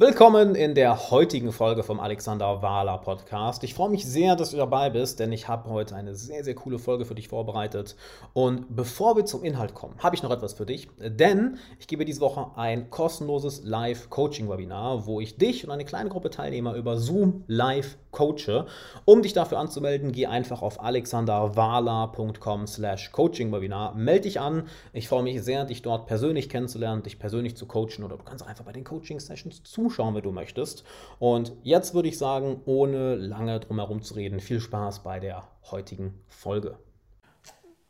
Willkommen in der heutigen Folge vom Alexander Wahler Podcast. Ich freue mich sehr, dass du dabei bist, denn ich habe heute eine sehr, sehr coole Folge für dich vorbereitet. Und bevor wir zum Inhalt kommen, habe ich noch etwas für dich, denn ich gebe diese Woche ein kostenloses Live-Coaching-Webinar, wo ich dich und eine kleine Gruppe Teilnehmer über Zoom live coache. Um dich dafür anzumelden, geh einfach auf alexanderwahler.com slash coaching-webinar, melde dich an. Ich freue mich sehr, dich dort persönlich kennenzulernen, dich persönlich zu coachen oder du kannst einfach bei den Coaching-Sessions zuschauen zuschauen, wenn du möchtest. Und jetzt würde ich sagen, ohne lange drum herum zu reden, viel Spaß bei der heutigen Folge.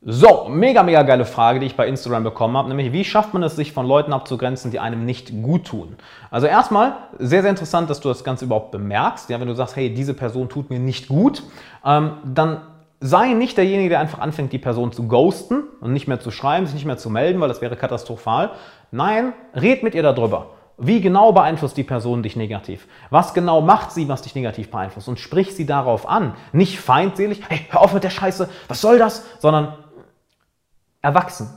So, mega, mega geile Frage, die ich bei Instagram bekommen habe, nämlich wie schafft man es, sich von Leuten abzugrenzen, die einem nicht gut tun? Also erstmal, sehr, sehr interessant, dass du das Ganze überhaupt bemerkst. Ja, wenn du sagst, hey, diese Person tut mir nicht gut, ähm, dann sei nicht derjenige, der einfach anfängt, die Person zu ghosten und nicht mehr zu schreiben, sich nicht mehr zu melden, weil das wäre katastrophal. Nein, red mit ihr darüber. Wie genau beeinflusst die Person dich negativ? Was genau macht sie, was dich negativ beeinflusst? Und sprich sie darauf an. Nicht feindselig, hey, hör auf mit der Scheiße, was soll das? Sondern erwachsen,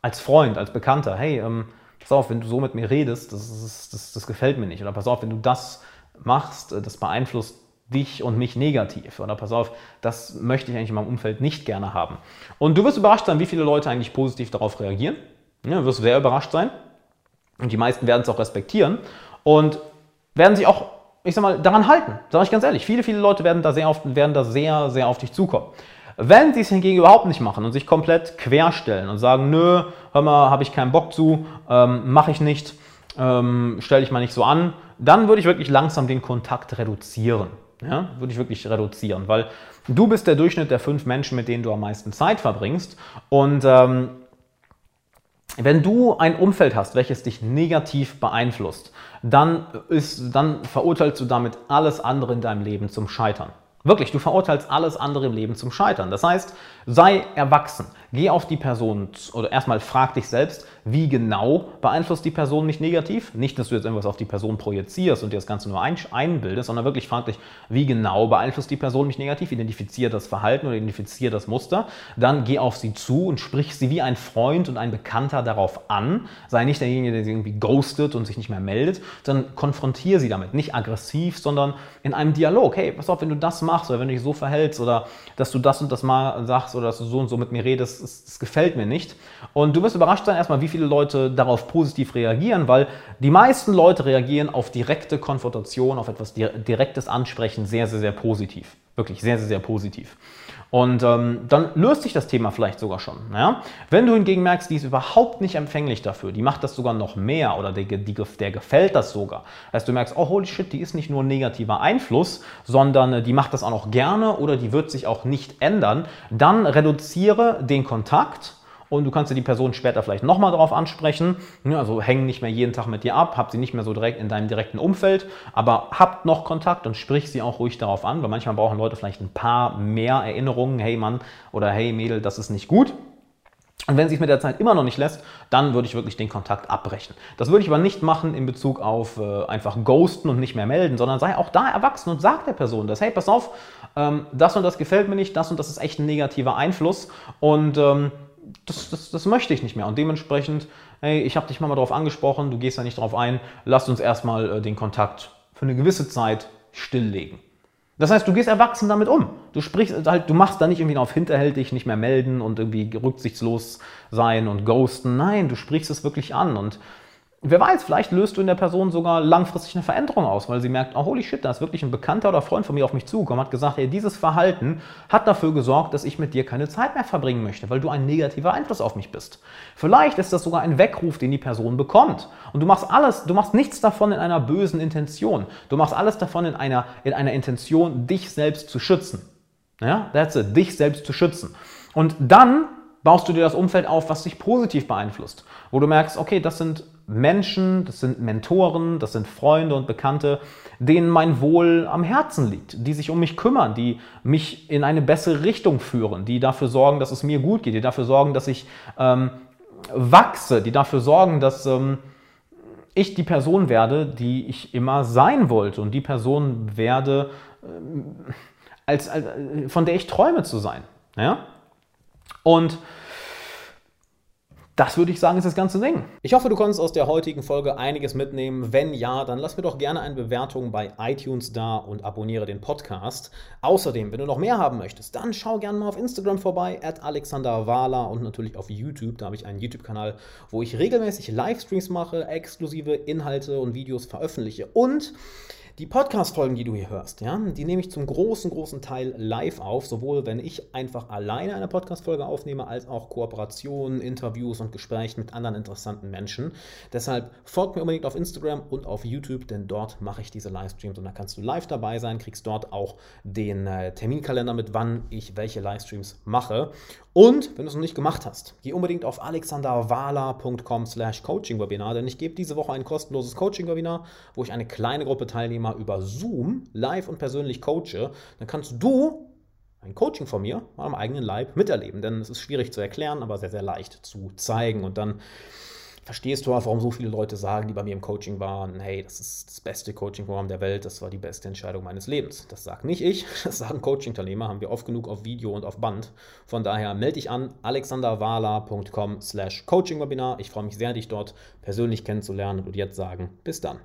als Freund, als Bekannter. Hey, ähm, pass auf, wenn du so mit mir redest, das, das, das, das gefällt mir nicht. Oder pass auf, wenn du das machst, äh, das beeinflusst dich und mich negativ. Oder pass auf, das möchte ich eigentlich in meinem Umfeld nicht gerne haben. Und du wirst überrascht sein, wie viele Leute eigentlich positiv darauf reagieren. Ja, du wirst sehr überrascht sein. Und die meisten werden es auch respektieren und werden sich auch, ich sag mal, daran halten. Sage ich ganz ehrlich. Viele, viele Leute werden da sehr, auf, werden da sehr, sehr auf dich zukommen. Wenn sie es hingegen überhaupt nicht machen und sich komplett querstellen und sagen, nö, hör mal, habe ich keinen Bock zu, ähm, mache ich nicht, ähm, stelle ich mal nicht so an, dann würde ich wirklich langsam den Kontakt reduzieren. Ja, würde ich wirklich reduzieren, weil du bist der Durchschnitt der fünf Menschen, mit denen du am meisten Zeit verbringst und ähm, wenn du ein Umfeld hast, welches dich negativ beeinflusst, dann, ist, dann verurteilst du damit alles andere in deinem Leben zum Scheitern. Wirklich, du verurteilst alles andere im Leben zum Scheitern. Das heißt, sei erwachsen. Geh auf die Person oder erstmal frag dich selbst, wie genau beeinflusst die Person mich negativ? Nicht, dass du jetzt irgendwas auf die Person projizierst und dir das Ganze nur einbildest, sondern wirklich frag dich, wie genau beeinflusst die Person mich negativ? Identifiziere das Verhalten oder identifiziere das Muster. Dann geh auf sie zu und sprich sie wie ein Freund und ein Bekannter darauf an. Sei nicht derjenige, der sie irgendwie ghostet und sich nicht mehr meldet, sondern konfrontiere sie damit. Nicht aggressiv, sondern in einem Dialog. Hey, pass auf, wenn du das machst oder wenn du dich so verhältst oder dass du das und das mal sagst oder dass du so und so mit mir redest, das, das gefällt mir nicht. Und du wirst überrascht sein erstmal, wie viele Leute darauf positiv reagieren, weil die meisten Leute reagieren auf direkte Konfrontation, auf etwas direktes Ansprechen sehr, sehr, sehr positiv. Wirklich sehr, sehr, sehr positiv. Und ähm, dann löst sich das Thema vielleicht sogar schon. Ja? Wenn du hingegen merkst, die ist überhaupt nicht empfänglich dafür, die macht das sogar noch mehr oder der, die, der gefällt das sogar. Das du merkst, oh holy shit, die ist nicht nur ein negativer Einfluss, sondern äh, die macht das auch noch gerne oder die wird sich auch nicht ändern, dann reduziere den Kontakt und du kannst dir die Person später vielleicht nochmal darauf ansprechen. Also hängen nicht mehr jeden Tag mit dir ab, hab sie nicht mehr so direkt in deinem direkten Umfeld, aber habt noch Kontakt und sprich sie auch ruhig darauf an, weil manchmal brauchen Leute vielleicht ein paar mehr Erinnerungen, hey Mann oder hey Mädel, das ist nicht gut. Und wenn sich mit der Zeit immer noch nicht lässt, dann würde ich wirklich den Kontakt abbrechen. Das würde ich aber nicht machen in Bezug auf äh, einfach ghosten und nicht mehr melden, sondern sei auch da erwachsen und sag der Person das. Hey, pass auf, ähm, das und das gefällt mir nicht, das und das ist echt ein negativer Einfluss und ähm, das, das, das möchte ich nicht mehr. Und dementsprechend, hey, ich habe dich mal darauf angesprochen, du gehst da nicht drauf ein, lass uns erstmal äh, den Kontakt für eine gewisse Zeit stilllegen. Das heißt, du gehst erwachsen damit um. Du sprichst halt, du machst da nicht irgendwie auf hinterhältig, nicht mehr melden und irgendwie rücksichtslos sein und ghosten. Nein, du sprichst es wirklich an und Wer weiß, vielleicht löst du in der Person sogar langfristig eine Veränderung aus, weil sie merkt, oh holy shit, da ist wirklich ein Bekannter oder Freund von mir auf mich zugekommen, hat gesagt, hey, dieses Verhalten hat dafür gesorgt, dass ich mit dir keine Zeit mehr verbringen möchte, weil du ein negativer Einfluss auf mich bist. Vielleicht ist das sogar ein Weckruf, den die Person bekommt. Und du machst alles, du machst nichts davon in einer bösen Intention. Du machst alles davon in einer, in einer Intention, dich selbst zu schützen. Ja, that's it, dich selbst zu schützen. Und dann baust du dir das Umfeld auf, was dich positiv beeinflusst, wo du merkst, okay, das sind Menschen, das sind Mentoren, das sind Freunde und Bekannte, denen mein Wohl am Herzen liegt, die sich um mich kümmern, die mich in eine bessere Richtung führen, die dafür sorgen, dass es mir gut geht, die dafür sorgen, dass ich ähm, wachse, die dafür sorgen, dass ähm, ich die Person werde, die ich immer sein wollte und die Person werde, ähm, als, als, von der ich träume zu sein. Ja? Und das würde ich sagen, ist das ganze Ding. Ich hoffe, du konntest aus der heutigen Folge einiges mitnehmen. Wenn ja, dann lass mir doch gerne eine Bewertung bei iTunes da und abonniere den Podcast. Außerdem, wenn du noch mehr haben möchtest, dann schau gerne mal auf Instagram vorbei, at Alexander Wahler und natürlich auf YouTube. Da habe ich einen YouTube-Kanal, wo ich regelmäßig Livestreams mache, exklusive Inhalte und Videos veröffentliche. Und die Podcast-Folgen, die du hier hörst, ja, die nehme ich zum großen, großen Teil live auf, sowohl wenn ich einfach alleine eine Podcast-Folge aufnehme, als auch Kooperationen, Interviews und Gespräche mit anderen interessanten Menschen. Deshalb folgt mir unbedingt auf Instagram und auf YouTube, denn dort mache ich diese Livestreams und da kannst du live dabei sein, kriegst dort auch den äh, Terminkalender mit, wann ich welche Livestreams mache. Und wenn du es noch nicht gemacht hast, geh unbedingt auf alexanderwala.com slash coaching-webinar, denn ich gebe diese Woche ein kostenloses Coaching-Webinar, wo ich eine kleine Gruppe Teilnehmer über Zoom live und persönlich coache. Dann kannst du ein Coaching von mir mal am eigenen Leib miterleben, denn es ist schwierig zu erklären, aber sehr, sehr leicht zu zeigen. Und dann verstehst du auch, warum so viele Leute sagen, die bei mir im Coaching waren, hey, das ist das beste Coaching-Programm der Welt, das war die beste Entscheidung meines Lebens. Das sagt nicht ich, das sagen Coaching-Teilnehmer, haben wir oft genug auf Video und auf Band. Von daher melde dich an alexanderwala.com slash Coaching-Webinar. Ich freue mich sehr, dich dort persönlich kennenzulernen und jetzt sagen, bis dann.